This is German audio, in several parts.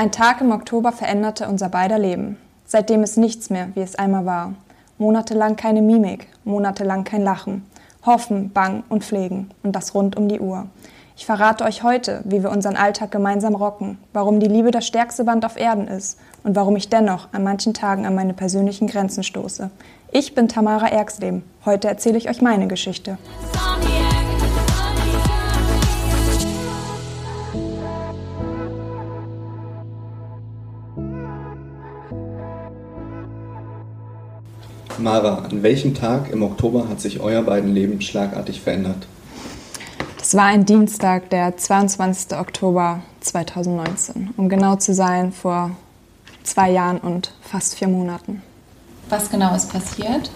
Ein Tag im Oktober veränderte unser beider Leben. Seitdem ist nichts mehr, wie es einmal war. Monatelang keine Mimik, monatelang kein Lachen. Hoffen, Bang und Pflegen und das rund um die Uhr. Ich verrate euch heute, wie wir unseren Alltag gemeinsam rocken, warum die Liebe das stärkste Band auf Erden ist und warum ich dennoch an manchen Tagen an meine persönlichen Grenzen stoße. Ich bin Tamara Erxleben. Heute erzähle ich euch meine Geschichte. Mara, an welchem Tag im Oktober hat sich euer beiden Leben schlagartig verändert? Das war ein Dienstag, der 22. Oktober 2019. Um genau zu sein, vor zwei Jahren und fast vier Monaten. Was genau ist passiert?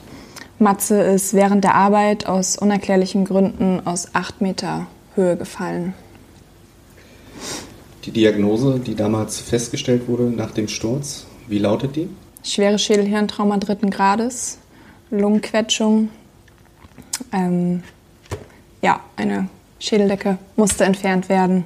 Matze ist während der Arbeit aus unerklärlichen Gründen aus acht Meter Höhe gefallen. Die Diagnose, die damals festgestellt wurde nach dem Sturz, wie lautet die? Schwere Schädelhirntrauma dritten Grades, Lungenquetschung. Ähm, ja, eine Schädeldecke musste entfernt werden.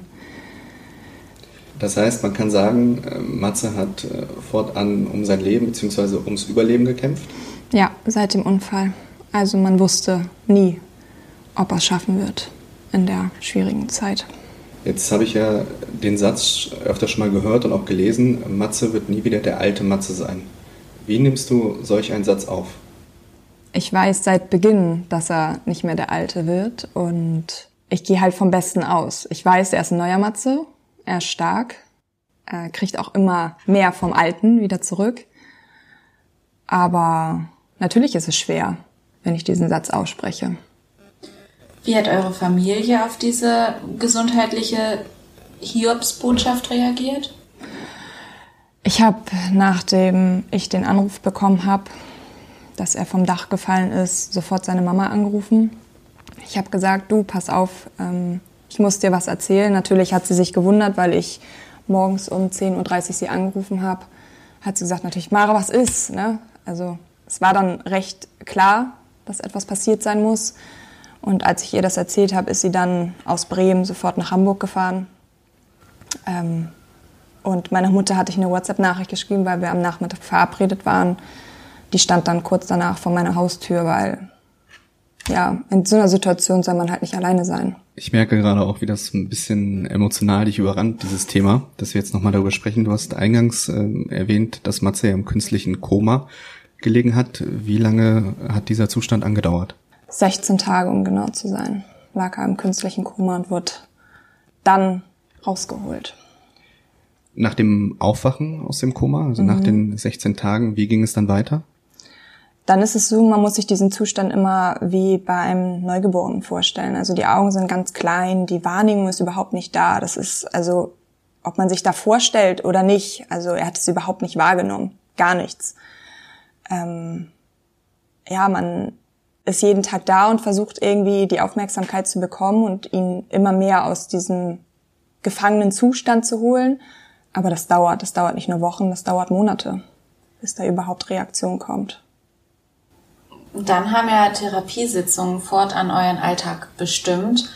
Das heißt, man kann sagen, äh, Matze hat äh, fortan um sein Leben bzw. ums Überleben gekämpft? Ja, seit dem Unfall. Also man wusste nie, ob er es schaffen wird in der schwierigen Zeit. Jetzt habe ich ja den Satz öfter schon mal gehört und auch gelesen, Matze wird nie wieder der alte Matze sein. Wie nimmst du solch einen Satz auf? Ich weiß seit Beginn, dass er nicht mehr der Alte wird und ich gehe halt vom Besten aus. Ich weiß, er ist ein neuer Matze, er ist stark, er kriegt auch immer mehr vom Alten wieder zurück. Aber natürlich ist es schwer, wenn ich diesen Satz ausspreche. Wie hat eure Familie auf diese gesundheitliche Hiobsbotschaft reagiert? Ich habe, nachdem ich den Anruf bekommen habe, dass er vom Dach gefallen ist, sofort seine Mama angerufen. Ich habe gesagt, du, pass auf, ähm, ich muss dir was erzählen. Natürlich hat sie sich gewundert, weil ich morgens um 10.30 Uhr sie angerufen habe. Hat sie gesagt, natürlich, Mara, was ist? Ne? Also es war dann recht klar, dass etwas passiert sein muss. Und als ich ihr das erzählt habe, ist sie dann aus Bremen sofort nach Hamburg gefahren. Ähm, und meiner Mutter hatte ich eine WhatsApp-Nachricht geschrieben, weil wir am Nachmittag verabredet waren. Die stand dann kurz danach vor meiner Haustür, weil ja, in so einer Situation soll man halt nicht alleine sein. Ich merke gerade auch, wie das ein bisschen emotional dich überrannt, dieses Thema, dass wir jetzt nochmal darüber sprechen. Du hast eingangs äh, erwähnt, dass Matze ja im künstlichen Koma gelegen hat. Wie lange hat dieser Zustand angedauert? 16 Tage, um genau zu sein, lag er im künstlichen Koma und wurde dann rausgeholt. Nach dem Aufwachen aus dem Koma, also mhm. nach den 16 Tagen, wie ging es dann weiter? Dann ist es so, man muss sich diesen Zustand immer wie bei einem Neugeborenen vorstellen. Also die Augen sind ganz klein, die Wahrnehmung ist überhaupt nicht da. Das ist also, ob man sich da vorstellt oder nicht. Also er hat es überhaupt nicht wahrgenommen, gar nichts. Ähm, ja, man ist jeden Tag da und versucht irgendwie die Aufmerksamkeit zu bekommen und ihn immer mehr aus diesem gefangenen Zustand zu holen. Aber das dauert, das dauert nicht nur Wochen, das dauert Monate, bis da überhaupt Reaktion kommt. Dann haben ja Therapiesitzungen fortan euren Alltag bestimmt.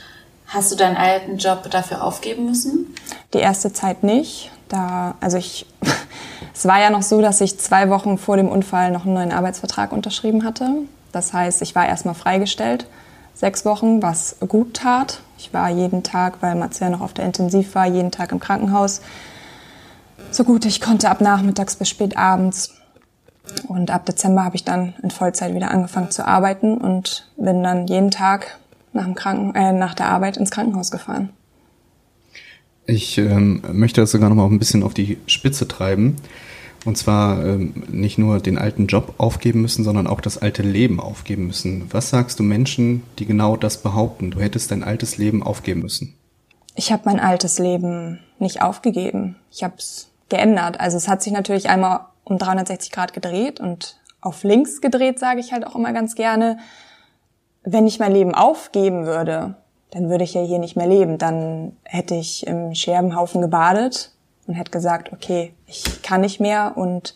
Hast du deinen alten Job dafür aufgeben müssen? Die erste Zeit nicht. Da, also ich, es war ja noch so, dass ich zwei Wochen vor dem Unfall noch einen neuen Arbeitsvertrag unterschrieben hatte. Das heißt, ich war erstmal freigestellt, sechs Wochen, was gut tat. Ich war jeden Tag, weil ja noch auf der Intensiv war, jeden Tag im Krankenhaus so gut ich konnte ab nachmittags bis spät abends. Und ab Dezember habe ich dann in Vollzeit wieder angefangen zu arbeiten und bin dann jeden Tag nach, dem Kranken äh, nach der Arbeit ins Krankenhaus gefahren. Ich ähm, möchte das sogar noch mal ein bisschen auf die Spitze treiben. Und zwar ähm, nicht nur den alten Job aufgeben müssen, sondern auch das alte Leben aufgeben müssen. Was sagst du Menschen, die genau das behaupten? Du hättest dein altes Leben aufgeben müssen. Ich habe mein altes Leben nicht aufgegeben. Ich habe es geändert. Also es hat sich natürlich einmal um 360 Grad gedreht und auf links gedreht, sage ich halt auch immer ganz gerne. Wenn ich mein Leben aufgeben würde, dann würde ich ja hier nicht mehr leben. Dann hätte ich im Scherbenhaufen gebadet und hätte gesagt, okay, ich kann nicht mehr und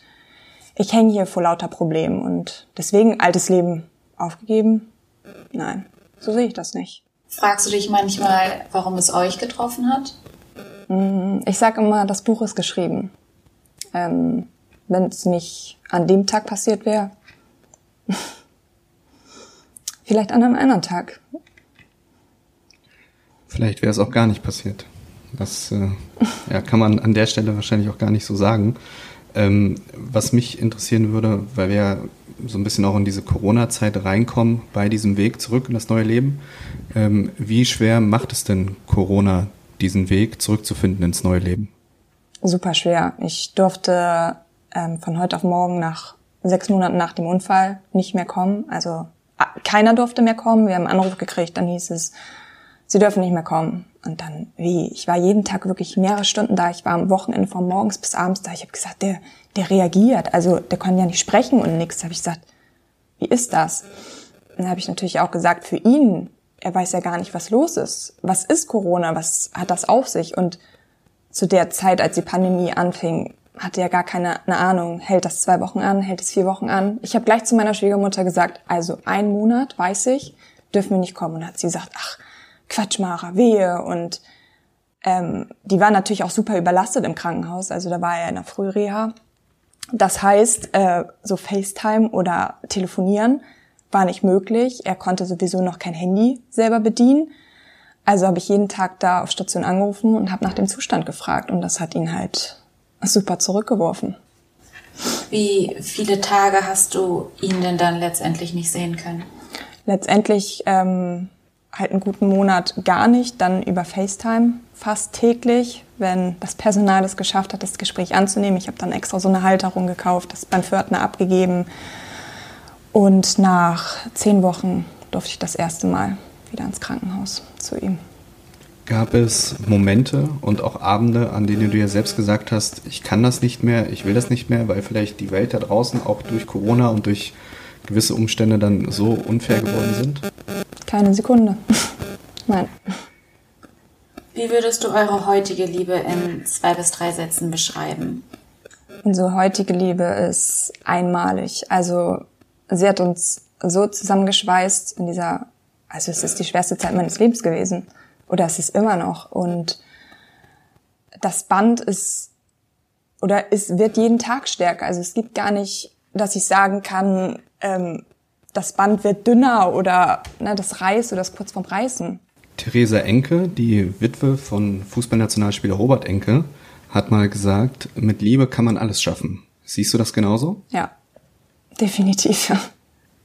ich hänge hier vor lauter Problemen und deswegen altes Leben aufgegeben? Nein, so sehe ich das nicht. Fragst du dich manchmal, warum es euch getroffen hat? Mm, ich sage immer, das Buch ist geschrieben. Ähm, Wenn es nicht an dem Tag passiert wäre, vielleicht an einem anderen Tag. Vielleicht wäre es auch gar nicht passiert. Das äh, ja, kann man an der Stelle wahrscheinlich auch gar nicht so sagen. Ähm, was mich interessieren würde, weil wir so ein bisschen auch in diese Corona-Zeit reinkommen bei diesem Weg zurück in das neue Leben. Ähm, wie schwer macht es denn Corona, diesen Weg zurückzufinden ins neue Leben? Super schwer. Ich durfte ähm, von heute auf morgen nach sechs Monaten nach dem Unfall nicht mehr kommen. Also keiner durfte mehr kommen. Wir haben einen Anruf gekriegt, dann hieß es, sie dürfen nicht mehr kommen. Und dann, wie? Ich war jeden Tag wirklich mehrere Stunden da. Ich war am Wochenende von morgens bis abends da. Ich habe gesagt, der, der reagiert. Also der kann ja nicht sprechen und nichts. Habe ich gesagt, wie ist das? Dann habe ich natürlich auch gesagt, für ihn, er weiß ja gar nicht, was los ist. Was ist Corona? Was hat das auf sich? Und zu der Zeit, als die Pandemie anfing, hatte er gar keine eine Ahnung. Hält das zwei Wochen an? Hält es vier Wochen an? Ich habe gleich zu meiner Schwiegermutter gesagt, also ein Monat, weiß ich, dürfen wir nicht kommen. Und hat sie gesagt, ach, Quatsch, Mara, wehe. Und ähm, die war natürlich auch super überlastet im Krankenhaus. Also da war er in der Frühreha. Das heißt, äh, so FaceTime oder telefonieren war nicht möglich. Er konnte sowieso noch kein Handy selber bedienen. Also habe ich jeden Tag da auf Station angerufen und habe nach dem Zustand gefragt. Und das hat ihn halt super zurückgeworfen. Wie viele Tage hast du ihn denn dann letztendlich nicht sehen können? Letztendlich ähm, halt einen guten Monat gar nicht, dann über FaceTime fast täglich, wenn das Personal es geschafft hat, das Gespräch anzunehmen. Ich habe dann extra so eine Halterung gekauft, das beim Pförtner abgegeben. Und nach zehn Wochen durfte ich das erste Mal wieder ins Krankenhaus zu ihm. Gab es Momente und auch Abende, an denen du ja selbst gesagt hast, ich kann das nicht mehr, ich will das nicht mehr, weil vielleicht die Welt da draußen auch durch Corona und durch gewisse Umstände dann so unfair geworden sind? Keine Sekunde. Nein. Wie würdest du eure heutige Liebe in zwei bis drei Sätzen beschreiben? Unsere heutige Liebe ist einmalig. Also sie hat uns so zusammengeschweißt in dieser, also es ist die schwerste Zeit meines Lebens gewesen. Oder es ist immer noch. Und das Band ist, oder es wird jeden Tag stärker. Also es gibt gar nicht, dass ich sagen kann, ähm, das Band wird dünner oder ne, das reißt oder das kurz vorm Reißen. Theresa Enke, die Witwe von Fußballnationalspieler Robert Enke, hat mal gesagt, mit Liebe kann man alles schaffen. Siehst du das genauso? Ja, definitiv, ja.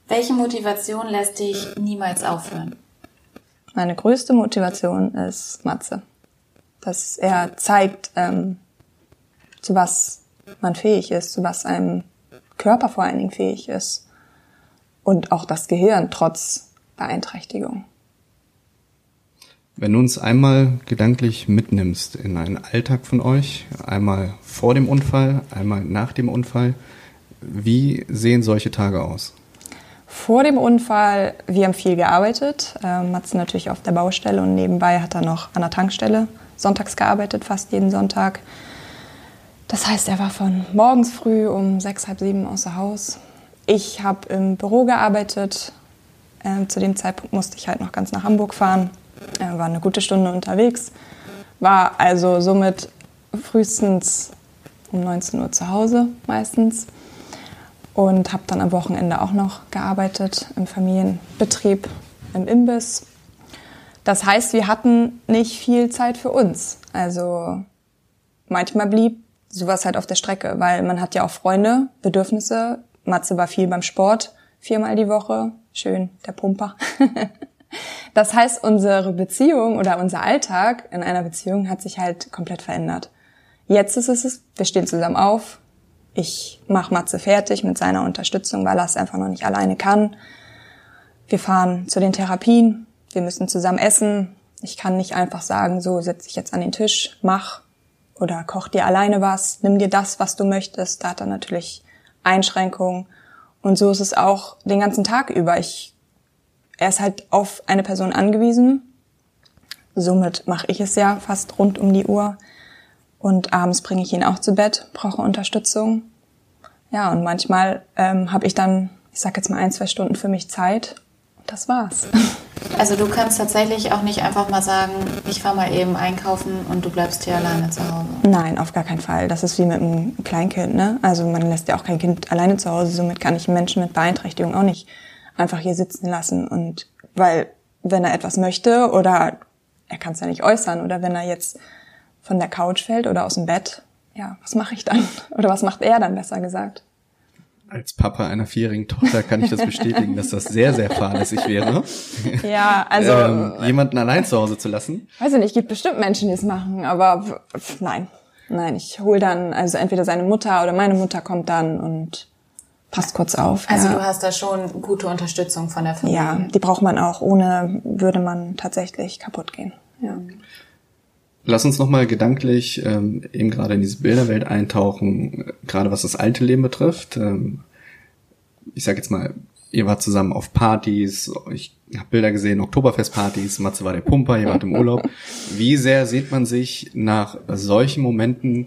Welche Motivation lässt dich niemals aufhören? Meine größte Motivation ist Matze. Dass er zeigt, ähm, zu was man fähig ist, zu was einem Körper vor allen Dingen fähig ist und auch das Gehirn trotz Beeinträchtigung. Wenn du uns einmal gedanklich mitnimmst in einen Alltag von euch, einmal vor dem Unfall, einmal nach dem Unfall, wie sehen solche Tage aus? Vor dem Unfall, wir haben viel gearbeitet. Ähm, Matze natürlich auf der Baustelle und nebenbei hat er noch an der Tankstelle sonntags gearbeitet, fast jeden Sonntag. Das heißt, er war von morgens früh um sechs, halb sieben außer Haus. Ich habe im Büro gearbeitet. Ähm, zu dem Zeitpunkt musste ich halt noch ganz nach Hamburg fahren. Äh, war eine gute Stunde unterwegs. War also somit frühestens um 19 Uhr zu Hause meistens. Und habe dann am Wochenende auch noch gearbeitet im Familienbetrieb, im Imbiss. Das heißt, wir hatten nicht viel Zeit für uns. Also manchmal blieb sowas halt auf der Strecke, weil man hat ja auch Freunde, Bedürfnisse. Matze war viel beim Sport, viermal die Woche. Schön, der Pumper. das heißt, unsere Beziehung oder unser Alltag in einer Beziehung hat sich halt komplett verändert. Jetzt ist es, wir stehen zusammen auf. Ich mache Matze fertig mit seiner Unterstützung, weil er es einfach noch nicht alleine kann. Wir fahren zu den Therapien. Wir müssen zusammen essen. Ich kann nicht einfach sagen, so setz dich jetzt an den Tisch, mach, oder koch dir alleine was, nimm dir das, was du möchtest. Da hat er natürlich Einschränkungen. Und so ist es auch den ganzen Tag über. Ich, er ist halt auf eine Person angewiesen. Somit mache ich es ja fast rund um die Uhr. Und abends bringe ich ihn auch zu Bett, brauche Unterstützung. Ja, und manchmal ähm, habe ich dann, ich sag jetzt mal ein, zwei Stunden für mich Zeit. Und das war's. Also du kannst tatsächlich auch nicht einfach mal sagen, ich fahre mal eben einkaufen und du bleibst hier alleine zu Hause. Nein, auf gar keinen Fall. Das ist wie mit einem Kleinkind. Ne? Also man lässt ja auch kein Kind alleine zu Hause. Somit kann ich Menschen mit Beeinträchtigung auch nicht einfach hier sitzen lassen. Und weil wenn er etwas möchte oder er kann es ja nicht äußern oder wenn er jetzt von der Couch fällt oder aus dem Bett, ja, was mache ich dann? Oder was macht er dann besser gesagt? Als Papa einer vierjährigen Tochter kann ich das bestätigen, dass das sehr, sehr fahrlässig wäre. Ja, also ähm, jemanden allein zu Hause zu lassen. Weiß ich nicht, gibt bestimmt Menschen, die es machen, aber nein, nein, ich hol dann also entweder seine Mutter oder meine Mutter kommt dann und passt kurz auf. Also ja. du hast da schon gute Unterstützung von der Familie. Ja, die braucht man auch. Ohne würde man tatsächlich kaputt gehen. Ja. Lass uns nochmal gedanklich ähm, eben gerade in diese Bilderwelt eintauchen, gerade was das alte Leben betrifft. Ähm, ich sag jetzt mal, ihr wart zusammen auf Partys, ich habe Bilder gesehen, Oktoberfestpartys, Matze war der Pumper, ihr wart im Urlaub. Wie sehr sieht man sich nach solchen Momenten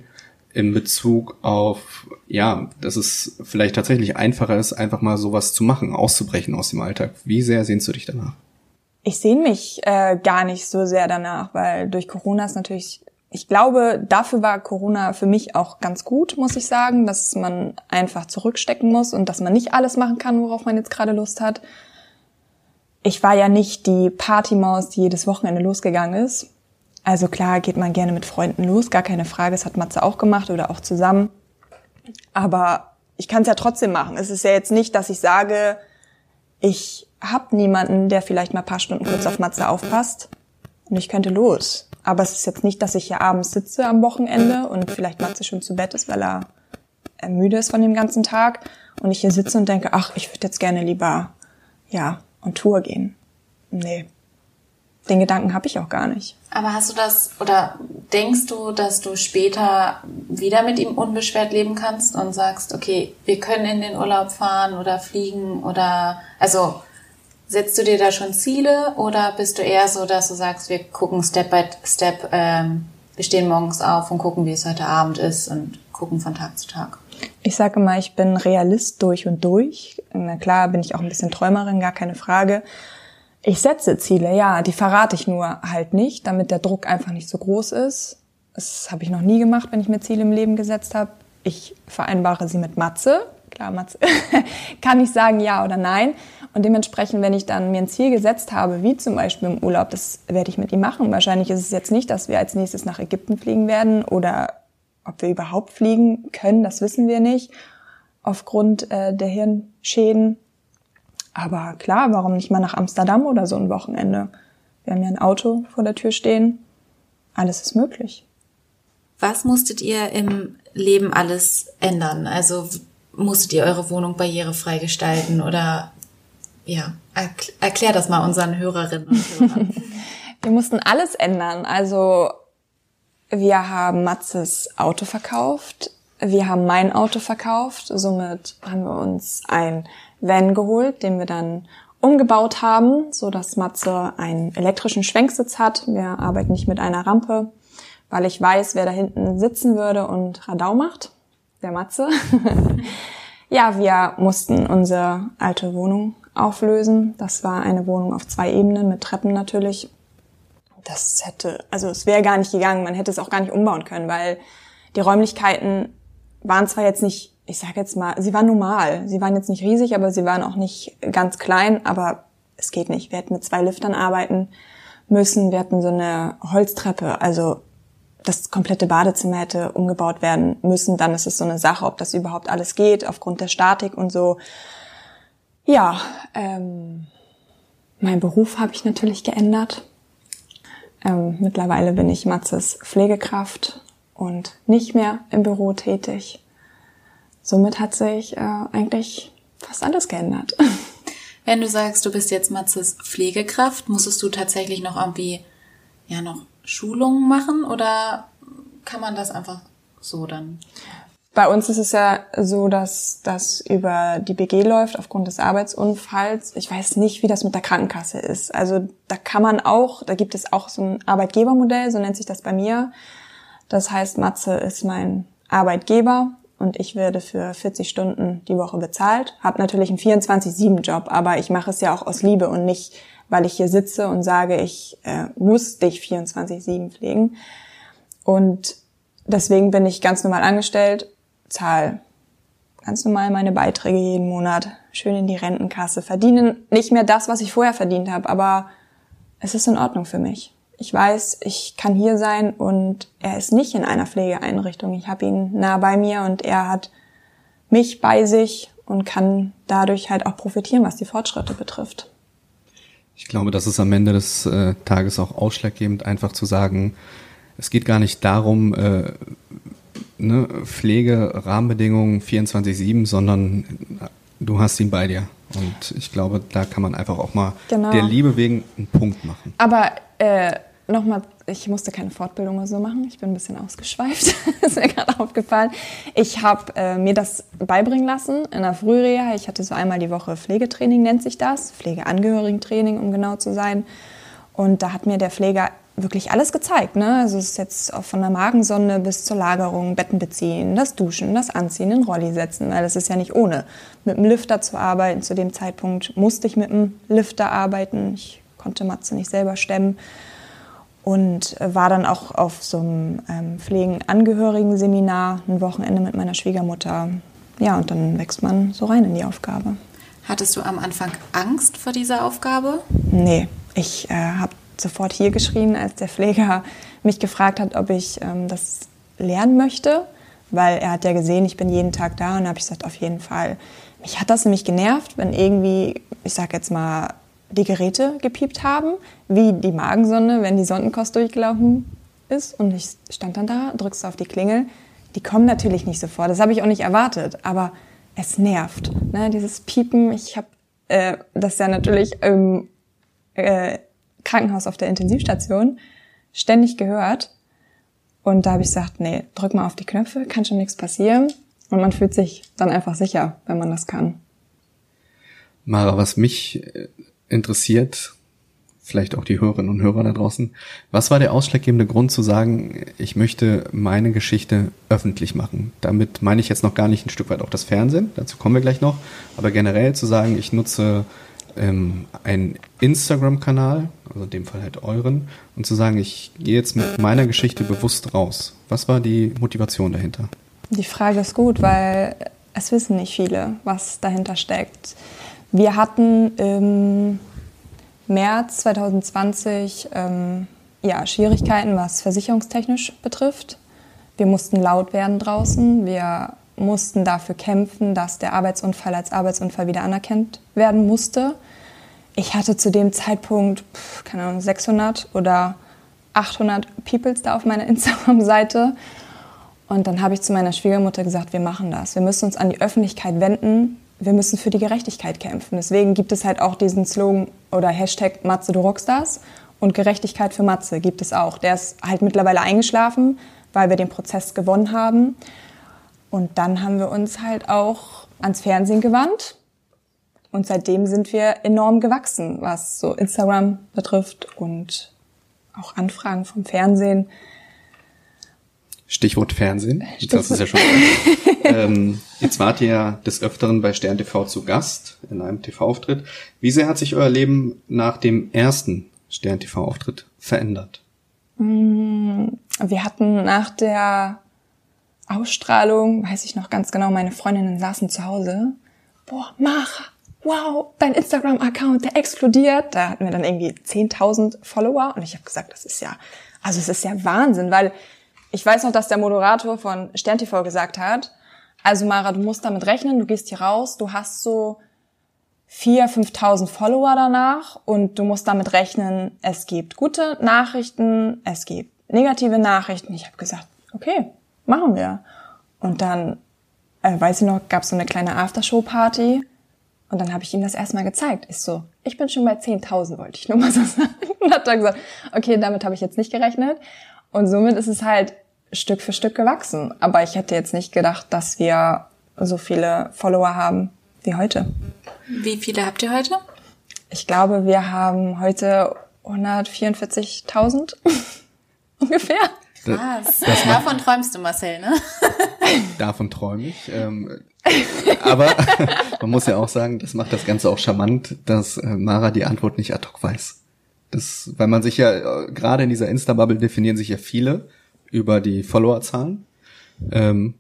in Bezug auf, ja, dass es vielleicht tatsächlich einfacher ist, einfach mal sowas zu machen, auszubrechen aus dem Alltag? Wie sehr sehnst du dich danach? Ich sehne mich äh, gar nicht so sehr danach, weil durch Corona ist natürlich, ich glaube, dafür war Corona für mich auch ganz gut, muss ich sagen, dass man einfach zurückstecken muss und dass man nicht alles machen kann, worauf man jetzt gerade Lust hat. Ich war ja nicht die Partymaus, die jedes Wochenende losgegangen ist. Also klar geht man gerne mit Freunden los, gar keine Frage, das hat Matze auch gemacht oder auch zusammen. Aber ich kann es ja trotzdem machen. Es ist ja jetzt nicht, dass ich sage, ich habe niemanden, der vielleicht mal paar Stunden kurz auf Matze aufpasst und ich könnte los. Aber es ist jetzt nicht, dass ich hier abends sitze am Wochenende und vielleicht Matze schon zu Bett ist, weil er, er müde ist von dem ganzen Tag und ich hier sitze und denke, ach, ich würde jetzt gerne lieber, ja, on Tour gehen. Nee. Den Gedanken habe ich auch gar nicht. Aber hast du das oder denkst du, dass du später wieder mit ihm unbeschwert leben kannst und sagst, okay, wir können in den Urlaub fahren oder fliegen oder also setzt du dir da schon Ziele oder bist du eher so, dass du sagst, wir gucken Step by Step, ähm, wir stehen morgens auf und gucken, wie es heute Abend ist und gucken von Tag zu Tag? Ich sage mal, ich bin Realist durch und durch. Na klar bin ich auch ein bisschen Träumerin, gar keine Frage. Ich setze Ziele, ja, die verrate ich nur halt nicht, damit der Druck einfach nicht so groß ist. Das habe ich noch nie gemacht, wenn ich mir Ziele im Leben gesetzt habe. Ich vereinbare sie mit Matze. Klar, Matze kann ich sagen ja oder nein. Und dementsprechend, wenn ich dann mir ein Ziel gesetzt habe, wie zum Beispiel im Urlaub, das werde ich mit ihm machen. Wahrscheinlich ist es jetzt nicht, dass wir als nächstes nach Ägypten fliegen werden oder ob wir überhaupt fliegen können, das wissen wir nicht aufgrund äh, der Hirnschäden. Aber klar, warum nicht mal nach Amsterdam oder so ein Wochenende? Wir haben ja ein Auto vor der Tür stehen. Alles ist möglich. Was musstet ihr im Leben alles ändern? Also musstet ihr eure Wohnung barrierefrei gestalten oder ja, erklär das mal unseren Hörerinnen und Hörern. wir mussten alles ändern. Also wir haben Matzes Auto verkauft. Wir haben mein Auto verkauft. Somit haben wir uns ein Van geholt, den wir dann umgebaut haben, so dass Matze einen elektrischen Schwenksitz hat. Wir arbeiten nicht mit einer Rampe, weil ich weiß, wer da hinten sitzen würde und Radau macht. Der Matze. ja, wir mussten unsere alte Wohnung auflösen. Das war eine Wohnung auf zwei Ebenen mit Treppen natürlich. Das hätte, also es wäre gar nicht gegangen. Man hätte es auch gar nicht umbauen können, weil die Räumlichkeiten waren zwar jetzt nicht, ich sage jetzt mal, sie waren normal. Sie waren jetzt nicht riesig, aber sie waren auch nicht ganz klein. Aber es geht nicht. Wir hätten mit zwei Liftern arbeiten müssen. Wir hatten so eine Holztreppe. Also das komplette Badezimmer hätte umgebaut werden müssen. Dann ist es so eine Sache, ob das überhaupt alles geht, aufgrund der Statik und so. Ja, ähm, mein Beruf habe ich natürlich geändert. Ähm, mittlerweile bin ich Matzes Pflegekraft und nicht mehr im Büro tätig. Somit hat sich äh, eigentlich fast alles geändert. Wenn du sagst, du bist jetzt Matzes Pflegekraft, musstest du tatsächlich noch irgendwie ja noch Schulungen machen oder kann man das einfach so dann? Bei uns ist es ja so, dass das über die BG läuft aufgrund des Arbeitsunfalls. Ich weiß nicht, wie das mit der Krankenkasse ist. Also da kann man auch, da gibt es auch so ein Arbeitgebermodell, so nennt sich das bei mir. Das heißt, Matze ist mein Arbeitgeber und ich werde für 40 Stunden die Woche bezahlt. Hab natürlich einen 24-7-Job, aber ich mache es ja auch aus Liebe und nicht, weil ich hier sitze und sage, ich äh, muss dich 24-7 pflegen. Und deswegen bin ich ganz normal angestellt, zahle ganz normal meine Beiträge jeden Monat, schön in die Rentenkasse, verdiene nicht mehr das, was ich vorher verdient habe, aber es ist in Ordnung für mich. Ich weiß, ich kann hier sein und er ist nicht in einer Pflegeeinrichtung. Ich habe ihn nah bei mir und er hat mich bei sich und kann dadurch halt auch profitieren, was die Fortschritte betrifft. Ich glaube, das ist am Ende des äh, Tages auch ausschlaggebend, einfach zu sagen, es geht gar nicht darum, äh, ne, Pflege, Rahmenbedingungen 24-7, sondern du hast ihn bei dir. Und ich glaube, da kann man einfach auch mal genau. der Liebe wegen einen Punkt machen. Aber äh, nochmal, ich musste keine Fortbildung oder so machen. Ich bin ein bisschen ausgeschweift. ist mir gerade aufgefallen. Ich habe äh, mir das beibringen lassen in der Frühreha. Ich hatte so einmal die Woche Pflegetraining, nennt sich das. Pflegeangehörigentraining, um genau zu sein. Und da hat mir der Pfleger wirklich alles gezeigt. Ne? Also es ist jetzt auch von der Magensonde bis zur Lagerung, Betten beziehen, das Duschen, das Anziehen, den Rolli setzen, weil das ist ja nicht ohne. Mit dem Lifter zu arbeiten, zu dem Zeitpunkt musste ich mit dem Lifter arbeiten. Ich konnte Matze nicht selber stemmen und war dann auch auf so einem ähm, Pflegenangehörigen-Seminar ein Wochenende mit meiner Schwiegermutter. Ja, und dann wächst man so rein in die Aufgabe. Hattest du am Anfang Angst vor dieser Aufgabe? Nee, ich äh, habe sofort hier geschrien, als der Pfleger mich gefragt hat, ob ich ähm, das lernen möchte, weil er hat ja gesehen, ich bin jeden Tag da und habe ich gesagt, auf jeden Fall. Mich hat das nämlich genervt, wenn irgendwie, ich sag jetzt mal, die Geräte gepiept haben, wie die Magensonde, wenn die Sondenkost durchgelaufen ist. Und ich stand dann da, drückst auf die Klingel. Die kommen natürlich nicht sofort, das habe ich auch nicht erwartet, aber es nervt. Ne? Dieses Piepen, ich habe äh, das ja natürlich im äh, Krankenhaus auf der Intensivstation ständig gehört. Und da habe ich gesagt, nee, drück mal auf die Knöpfe, kann schon nichts passieren. Und man fühlt sich dann einfach sicher, wenn man das kann. Mara, was mich äh, interessiert, vielleicht auch die Hörerinnen und Hörer da draußen, was war der ausschlaggebende Grund zu sagen, ich möchte meine Geschichte öffentlich machen? Damit meine ich jetzt noch gar nicht ein Stück weit auch das Fernsehen, dazu kommen wir gleich noch, aber generell zu sagen, ich nutze ähm, einen Instagram-Kanal, also in dem Fall halt euren, und zu sagen, ich gehe jetzt mit meiner Geschichte bewusst raus. Was war die Motivation dahinter? Die Frage ist gut, weil es wissen nicht viele, was dahinter steckt. Wir hatten im März 2020 ähm, ja, Schwierigkeiten, was versicherungstechnisch betrifft. Wir mussten laut werden draußen. Wir mussten dafür kämpfen, dass der Arbeitsunfall als Arbeitsunfall wieder anerkannt werden musste. Ich hatte zu dem Zeitpunkt, keine Ahnung, 600 oder 800 Peoples da auf meiner Instagram-Seite. Und dann habe ich zu meiner Schwiegermutter gesagt, wir machen das. Wir müssen uns an die Öffentlichkeit wenden wir müssen für die Gerechtigkeit kämpfen. Deswegen gibt es halt auch diesen Slogan oder Hashtag Matze, du Rockstars und Gerechtigkeit für Matze gibt es auch. Der ist halt mittlerweile eingeschlafen, weil wir den Prozess gewonnen haben. Und dann haben wir uns halt auch ans Fernsehen gewandt. Und seitdem sind wir enorm gewachsen, was so Instagram betrifft und auch Anfragen vom Fernsehen. Stichwort Fernsehen. Jetzt hast du es ja schon ähm, Jetzt wart ihr ja des Öfteren bei Stern TV zu Gast in einem TV-Auftritt. Wie sehr hat sich euer Leben nach dem ersten Stern TV-Auftritt verändert? Mm, wir hatten nach der Ausstrahlung, weiß ich noch ganz genau, meine Freundinnen saßen zu Hause. Boah, Mara, wow, dein Instagram-Account, der explodiert. Da hatten wir dann irgendwie 10.000 Follower und ich habe gesagt, das ist ja, also es ist ja Wahnsinn, weil ich weiß noch, dass der Moderator von Stern TV gesagt hat, also Mara, du musst damit rechnen, du gehst hier raus, du hast so 4.000, 5.000 Follower danach und du musst damit rechnen, es gibt gute Nachrichten, es gibt negative Nachrichten. Ich habe gesagt, okay, machen wir. Und dann, äh, weiß ich noch, gab es so eine kleine Aftershow-Party und dann habe ich ihm das erstmal gezeigt. Ich so, ich bin schon bei 10.000, wollte ich nur mal so sagen. Und hat dann gesagt, okay, damit habe ich jetzt nicht gerechnet. Und somit ist es halt Stück für Stück gewachsen. Aber ich hätte jetzt nicht gedacht, dass wir so viele Follower haben wie heute. Wie viele habt ihr heute? Ich glaube, wir haben heute 144.000 ungefähr. Krass. Das Davon träumst du, Marcel, ne? Davon träume ich. Ähm, Aber man muss ja auch sagen, das macht das Ganze auch charmant, dass äh, Mara die Antwort nicht ad hoc weiß. Das, weil man sich ja, äh, gerade in dieser Insta-Bubble definieren sich ja viele über die Followerzahlen. Ähm,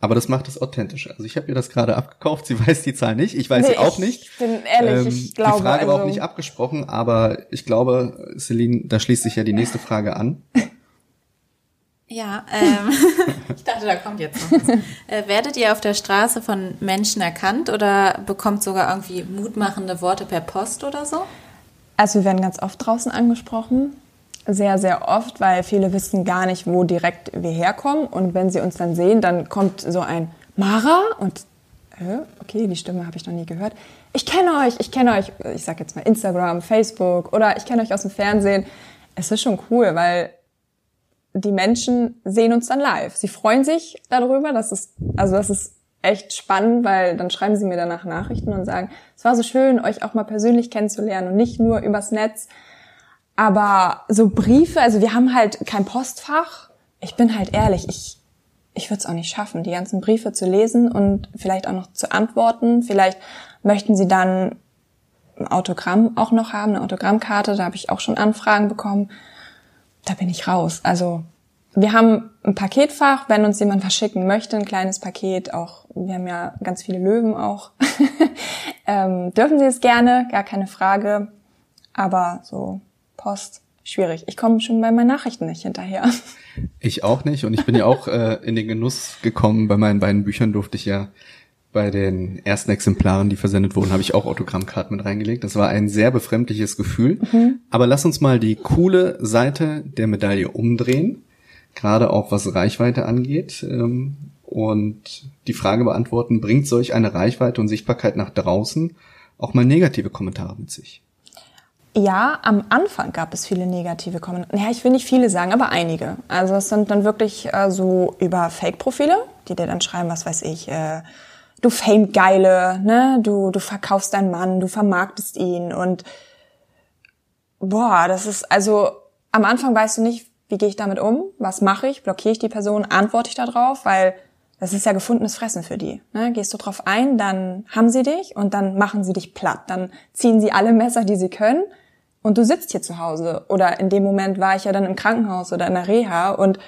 aber das macht es authentisch. Also ich habe ihr das gerade abgekauft. Sie weiß die Zahl nicht. Ich weiß nee, sie auch nicht. Ich bin ehrlich, ähm, ich glaube. Die Frage also war auch nicht abgesprochen, aber ich glaube, Celine, da schließt sich ja die nächste Frage an. Ja, ähm, ich dachte, da kommt jetzt noch was. Äh, werdet ihr auf der Straße von Menschen erkannt oder bekommt sogar irgendwie mutmachende Worte per Post oder so? Also wir werden ganz oft draußen angesprochen sehr, sehr oft, weil viele wissen gar nicht, wo direkt wir herkommen. Und wenn sie uns dann sehen, dann kommt so ein Mara und äh, okay, die Stimme habe ich noch nie gehört. Ich kenne euch, ich kenne euch, ich sage jetzt mal Instagram, Facebook oder ich kenne euch aus dem Fernsehen. Es ist schon cool, weil die Menschen sehen uns dann live. Sie freuen sich darüber, das ist, also das ist echt spannend, weil dann schreiben sie mir danach Nachrichten und sagen, es war so schön, euch auch mal persönlich kennenzulernen und nicht nur übers Netz. Aber so Briefe, also wir haben halt kein Postfach. Ich bin halt ehrlich, ich, ich würde es auch nicht schaffen, die ganzen Briefe zu lesen und vielleicht auch noch zu antworten. Vielleicht möchten sie dann ein Autogramm auch noch haben, eine Autogrammkarte. Da habe ich auch schon Anfragen bekommen. Da bin ich raus. Also wir haben ein Paketfach, wenn uns jemand verschicken möchte, ein kleines Paket. Auch wir haben ja ganz viele Löwen auch. ähm, dürfen Sie es gerne, gar keine Frage. Aber so Post. Schwierig. Ich komme schon bei meinen Nachrichten nicht hinterher. Ich auch nicht. Und ich bin ja auch äh, in den Genuss gekommen. Bei meinen beiden Büchern durfte ich ja bei den ersten Exemplaren, die versendet wurden, habe ich auch Autogrammkarten mit reingelegt. Das war ein sehr befremdliches Gefühl. Mhm. Aber lass uns mal die coole Seite der Medaille umdrehen. Gerade auch was Reichweite angeht. Ähm, und die Frage beantworten, bringt solch eine Reichweite und Sichtbarkeit nach draußen auch mal negative Kommentare mit sich? Ja, am Anfang gab es viele negative Kommentare. Ja, ich will nicht viele sagen, aber einige. Also es sind dann wirklich äh, so über Fake-Profile, die dir dann schreiben, was weiß ich, äh, du Fame-Geile, ne, du, du verkaufst deinen Mann, du vermarktest ihn und boah, das ist, also am Anfang weißt du nicht, wie gehe ich damit um, was mache ich, blockiere ich die Person, antworte ich darauf, weil das ist ja gefundenes Fressen für die. Ne? Gehst du drauf ein, dann haben sie dich und dann machen sie dich platt. Dann ziehen sie alle Messer, die sie können und du sitzt hier zu Hause oder in dem Moment war ich ja dann im Krankenhaus oder in der Reha und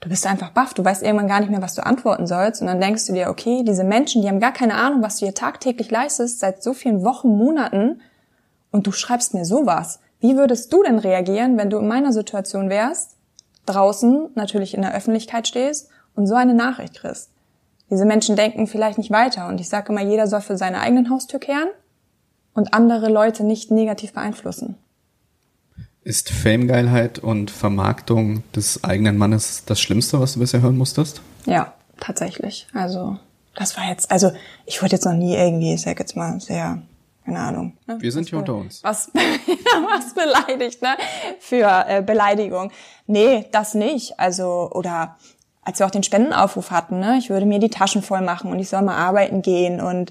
du bist einfach baff, du weißt irgendwann gar nicht mehr, was du antworten sollst und dann denkst du dir, okay, diese Menschen, die haben gar keine Ahnung, was du hier tagtäglich leistest, seit so vielen Wochen, Monaten und du schreibst mir sowas. Wie würdest du denn reagieren, wenn du in meiner Situation wärst, draußen natürlich in der Öffentlichkeit stehst und so eine Nachricht kriegst? Diese Menschen denken vielleicht nicht weiter und ich sage immer, jeder soll für seine eigenen Haustür kehren und andere Leute nicht negativ beeinflussen. Ist Famegeilheit und Vermarktung des eigenen Mannes das Schlimmste, was du bisher hören musstest? Ja, tatsächlich. Also das war jetzt, also ich wurde jetzt noch nie irgendwie, ich sag jetzt mal, sehr, keine Ahnung. Ne? Wir sind hier unter uns. Was, was beleidigt, ne? Für äh, Beleidigung. Nee, das nicht. Also, oder als wir auch den Spendenaufruf hatten, ne? Ich würde mir die Taschen voll machen und ich soll mal arbeiten gehen und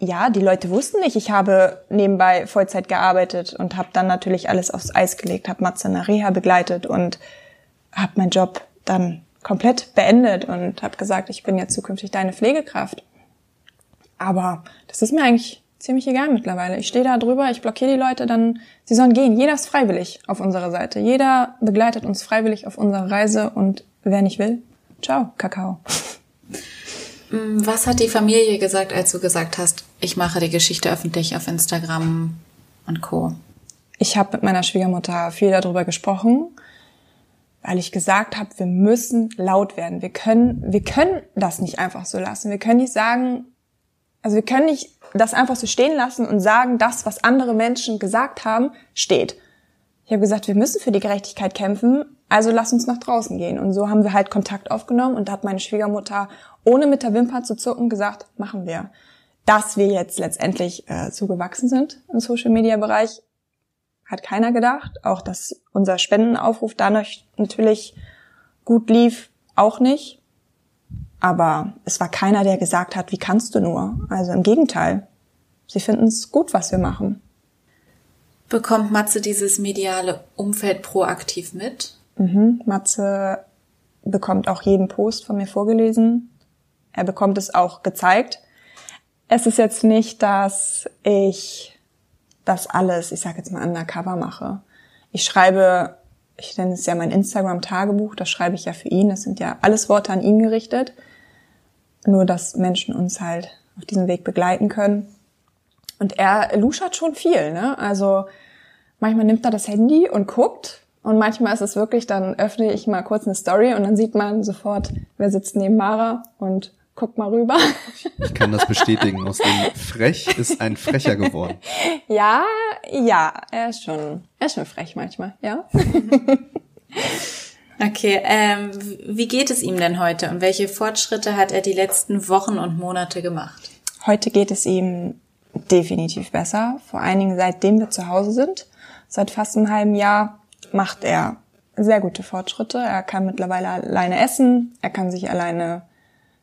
ja, die Leute wussten nicht, ich habe nebenbei Vollzeit gearbeitet und habe dann natürlich alles aufs Eis gelegt, habe Matze nach Reha begleitet und habe meinen Job dann komplett beendet und habe gesagt, ich bin jetzt zukünftig deine Pflegekraft. Aber das ist mir eigentlich ziemlich egal mittlerweile. Ich stehe da drüber, ich blockiere die Leute, dann sie sollen gehen. Jeder ist freiwillig auf unserer Seite. Jeder begleitet uns freiwillig auf unserer Reise und wer nicht will, ciao, Kakao. Mm, was hat die Familie gesagt, als du gesagt hast, ich mache die Geschichte öffentlich auf Instagram und Co? Ich habe mit meiner Schwiegermutter viel darüber gesprochen, weil ich gesagt habe, wir müssen laut werden. Wir können, wir können das nicht einfach so lassen. Wir können nicht sagen, also wir können nicht das einfach so stehen lassen und sagen, das, was andere Menschen gesagt haben, steht. Ich habe gesagt, wir müssen für die Gerechtigkeit kämpfen, also lass uns nach draußen gehen. Und so haben wir halt Kontakt aufgenommen und da hat meine Schwiegermutter ohne mit der Wimper zu zucken gesagt, machen wir. Dass wir jetzt letztendlich äh, so gewachsen sind im Social-Media-Bereich, hat keiner gedacht. Auch dass unser Spendenaufruf dadurch natürlich gut lief, auch nicht. Aber es war keiner, der gesagt hat, wie kannst du nur? Also im Gegenteil. Sie finden es gut, was wir machen. Bekommt Matze dieses mediale Umfeld proaktiv mit? Mhm. Matze bekommt auch jeden Post von mir vorgelesen. Er bekommt es auch gezeigt. Es ist jetzt nicht, dass ich das alles, ich sage jetzt mal undercover mache. Ich schreibe, ich nenne es ja mein Instagram-Tagebuch, das schreibe ich ja für ihn. Das sind ja alles Worte an ihn gerichtet. Nur, dass Menschen uns halt auf diesem Weg begleiten können. Und er luschert schon viel, ne? Also manchmal nimmt er das Handy und guckt. Und manchmal ist es wirklich, dann öffne ich mal kurz eine Story und dann sieht man sofort, wer sitzt neben Mara und guck mal rüber. Ich kann das bestätigen. Aus dem Frech ist ein Frecher geworden. Ja, ja, er ist schon, er ist schon frech manchmal, ja. Okay, ähm, wie geht es ihm denn heute und welche Fortschritte hat er die letzten Wochen und Monate gemacht? Heute geht es ihm definitiv besser. Vor allen Dingen seitdem wir zu Hause sind, seit fast einem halben Jahr, macht er sehr gute Fortschritte. Er kann mittlerweile alleine essen, er kann sich alleine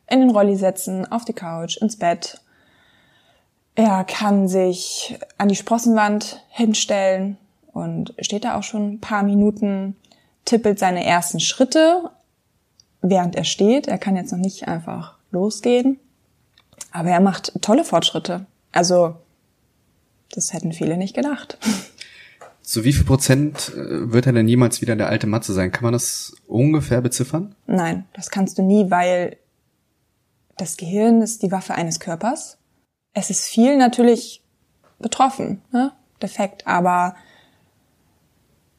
in den Rolli setzen, auf die Couch, ins Bett. Er kann sich an die Sprossenwand hinstellen und steht da auch schon ein paar Minuten, tippelt seine ersten Schritte, während er steht. Er kann jetzt noch nicht einfach losgehen, aber er macht tolle Fortschritte. Also, das hätten viele nicht gedacht. Zu wie viel Prozent äh, wird er denn jemals wieder der alte Matze sein? Kann man das ungefähr beziffern? Nein, das kannst du nie, weil das Gehirn ist die Waffe eines Körpers. Es ist viel natürlich betroffen, ne? defekt, aber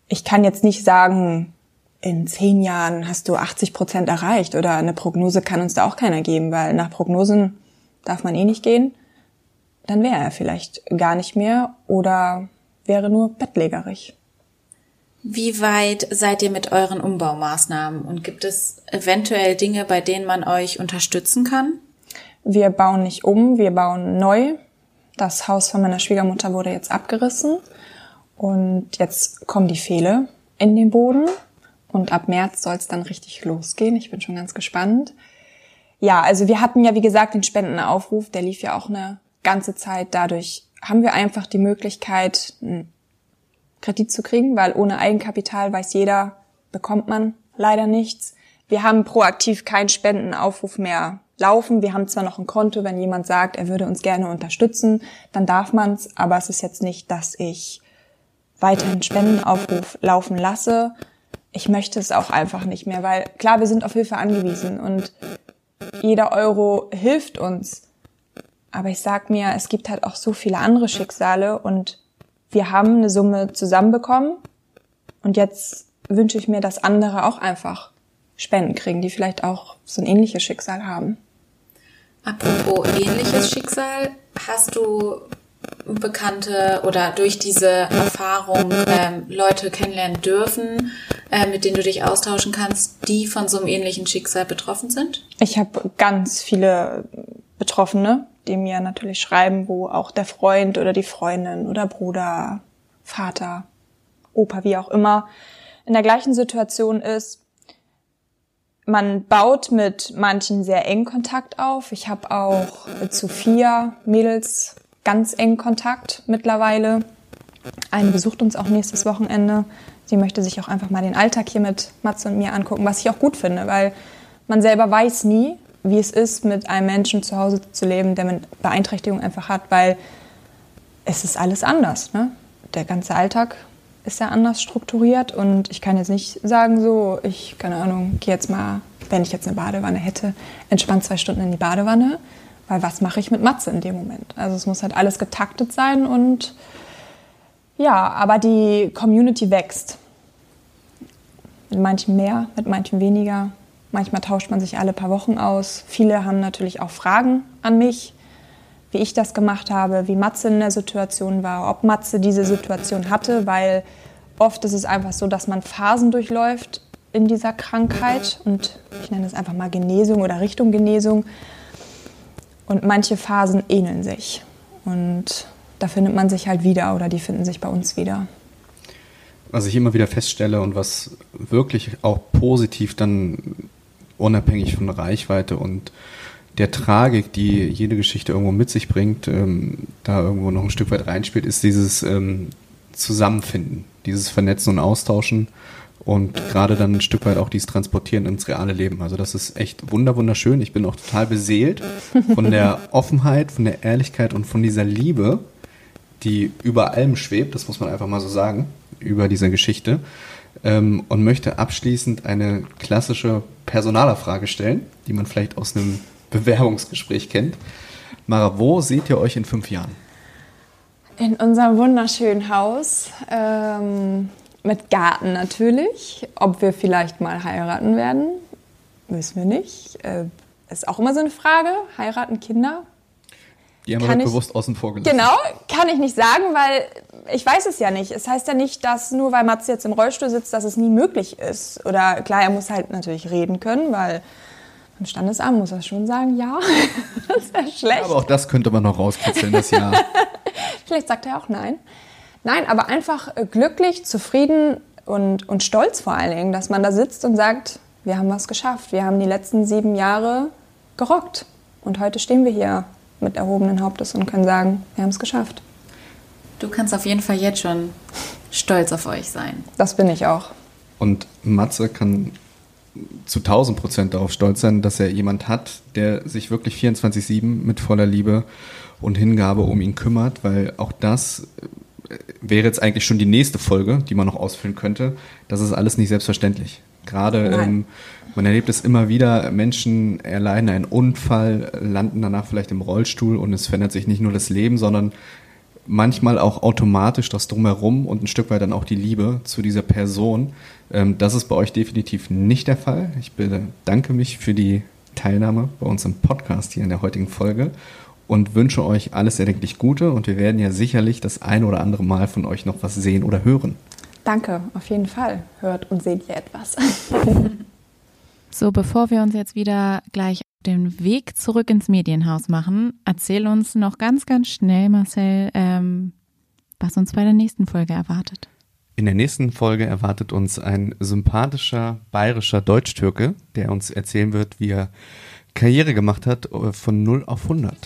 ich kann jetzt nicht sagen, in zehn Jahren hast du 80 Prozent erreicht oder eine Prognose kann uns da auch keiner geben, weil nach Prognosen darf man eh nicht gehen. Dann wäre er vielleicht gar nicht mehr oder wäre nur bettlägerig. Wie weit seid ihr mit euren Umbaumaßnahmen und gibt es eventuell Dinge, bei denen man euch unterstützen kann? Wir bauen nicht um, wir bauen neu. Das Haus von meiner Schwiegermutter wurde jetzt abgerissen und jetzt kommen die Pfähle in den Boden und ab März soll es dann richtig losgehen. Ich bin schon ganz gespannt. Ja, also wir hatten ja wie gesagt den Spendenaufruf, der lief ja auch eine ganze Zeit. Dadurch haben wir einfach die Möglichkeit, Kredit zu kriegen, weil ohne Eigenkapital weiß jeder, bekommt man leider nichts. Wir haben proaktiv keinen Spendenaufruf mehr laufen. Wir haben zwar noch ein Konto, wenn jemand sagt, er würde uns gerne unterstützen, dann darf man's, aber es ist jetzt nicht, dass ich weiterhin Spendenaufruf laufen lasse. Ich möchte es auch einfach nicht mehr, weil klar, wir sind auf Hilfe angewiesen und jeder Euro hilft uns. Aber ich sag mir, es gibt halt auch so viele andere Schicksale und wir haben eine Summe zusammenbekommen und jetzt wünsche ich mir, dass andere auch einfach Spenden kriegen, die vielleicht auch so ein ähnliches Schicksal haben. Apropos ähnliches Schicksal, hast du Bekannte oder durch diese Erfahrung ähm, Leute kennenlernen dürfen, äh, mit denen du dich austauschen kannst, die von so einem ähnlichen Schicksal betroffen sind? Ich habe ganz viele Betroffene, die mir natürlich schreiben, wo auch der Freund oder die Freundin oder Bruder, Vater, Opa, wie auch immer, in der gleichen Situation ist. Man baut mit manchen sehr engen Kontakt auf. Ich habe auch zu vier Mädels ganz engen Kontakt mittlerweile. Eine besucht uns auch nächstes Wochenende. Sie möchte sich auch einfach mal den Alltag hier mit Matze und mir angucken, was ich auch gut finde, weil man selber weiß nie, wie es ist, mit einem Menschen zu Hause zu leben, der eine Beeinträchtigung einfach hat, weil es ist alles anders. Ne? Der ganze Alltag ist ja anders strukturiert und ich kann jetzt nicht sagen, so, ich, keine Ahnung, gehe jetzt mal, wenn ich jetzt eine Badewanne hätte, entspannt zwei Stunden in die Badewanne, weil was mache ich mit Matze in dem Moment? Also es muss halt alles getaktet sein und ja, aber die Community wächst. Mit manchen mehr, mit manchen weniger. Manchmal tauscht man sich alle paar Wochen aus. Viele haben natürlich auch Fragen an mich, wie ich das gemacht habe, wie Matze in der Situation war, ob Matze diese Situation hatte, weil oft ist es einfach so, dass man Phasen durchläuft in dieser Krankheit und ich nenne es einfach mal Genesung oder Richtung Genesung. Und manche Phasen ähneln sich und da findet man sich halt wieder oder die finden sich bei uns wieder. Was ich immer wieder feststelle und was wirklich auch positiv dann unabhängig von Reichweite und der Tragik, die jede Geschichte irgendwo mit sich bringt, ähm, da irgendwo noch ein Stück weit reinspielt, ist dieses ähm, Zusammenfinden, dieses Vernetzen und Austauschen und gerade dann ein Stück weit auch dies transportieren ins reale Leben. Also das ist echt wunder wunderschön. Ich bin auch total beseelt von der Offenheit, von der Ehrlichkeit und von dieser Liebe, die über allem schwebt, das muss man einfach mal so sagen, über dieser Geschichte. Ähm, und möchte abschließend eine klassische Personalerfrage stellen, die man vielleicht aus einem Bewerbungsgespräch kennt. Mara, wo seht ihr euch in fünf Jahren? In unserem wunderschönen Haus, ähm, mit Garten natürlich. Ob wir vielleicht mal heiraten werden, wissen wir nicht. Äh, ist auch immer so eine Frage. Heiraten, Kinder, die haben wir bewusst außen vor gelassen. Genau, kann ich nicht sagen, weil ich weiß es ja nicht. Es heißt ja nicht, dass nur weil Mats jetzt im Rollstuhl sitzt, dass es nie möglich ist. Oder klar, er muss halt natürlich reden können, weil im Standesamt muss er schon sagen, ja. das wäre schlecht. Aber auch das könnte man noch rauskitzeln, das Ja. Vielleicht sagt er auch nein. Nein, aber einfach glücklich, zufrieden und, und stolz vor allen Dingen, dass man da sitzt und sagt, wir haben was geschafft. Wir haben die letzten sieben Jahre gerockt. Und heute stehen wir hier mit erhobenen Hauptes und können sagen, wir haben es geschafft. Du kannst auf jeden Fall jetzt schon stolz auf euch sein. Das bin ich auch. Und Matze kann zu 1000 Prozent darauf stolz sein, dass er jemand hat, der sich wirklich 24-7 mit voller Liebe und Hingabe um ihn kümmert, weil auch das äh, wäre jetzt eigentlich schon die nächste Folge, die man noch ausfüllen könnte. Das ist alles nicht selbstverständlich. Gerade ähm, man erlebt es immer wieder, Menschen erleiden einen Unfall, landen danach vielleicht im Rollstuhl und es verändert sich nicht nur das Leben, sondern manchmal auch automatisch das Drumherum und ein Stück weit dann auch die Liebe zu dieser Person. Ähm, das ist bei euch definitiv nicht der Fall. Ich bedanke mich für die Teilnahme bei uns im Podcast hier in der heutigen Folge und wünsche euch alles erdenklich Gute und wir werden ja sicherlich das ein oder andere Mal von euch noch was sehen oder hören. Danke, auf jeden Fall. Hört und seht ihr etwas. so, bevor wir uns jetzt wieder gleich den Weg zurück ins Medienhaus machen, erzähl uns noch ganz, ganz schnell, Marcel, ähm, was uns bei der nächsten Folge erwartet. In der nächsten Folge erwartet uns ein sympathischer bayerischer Deutsch-Türke, der uns erzählen wird, wie er Karriere gemacht hat äh, von 0 auf 100.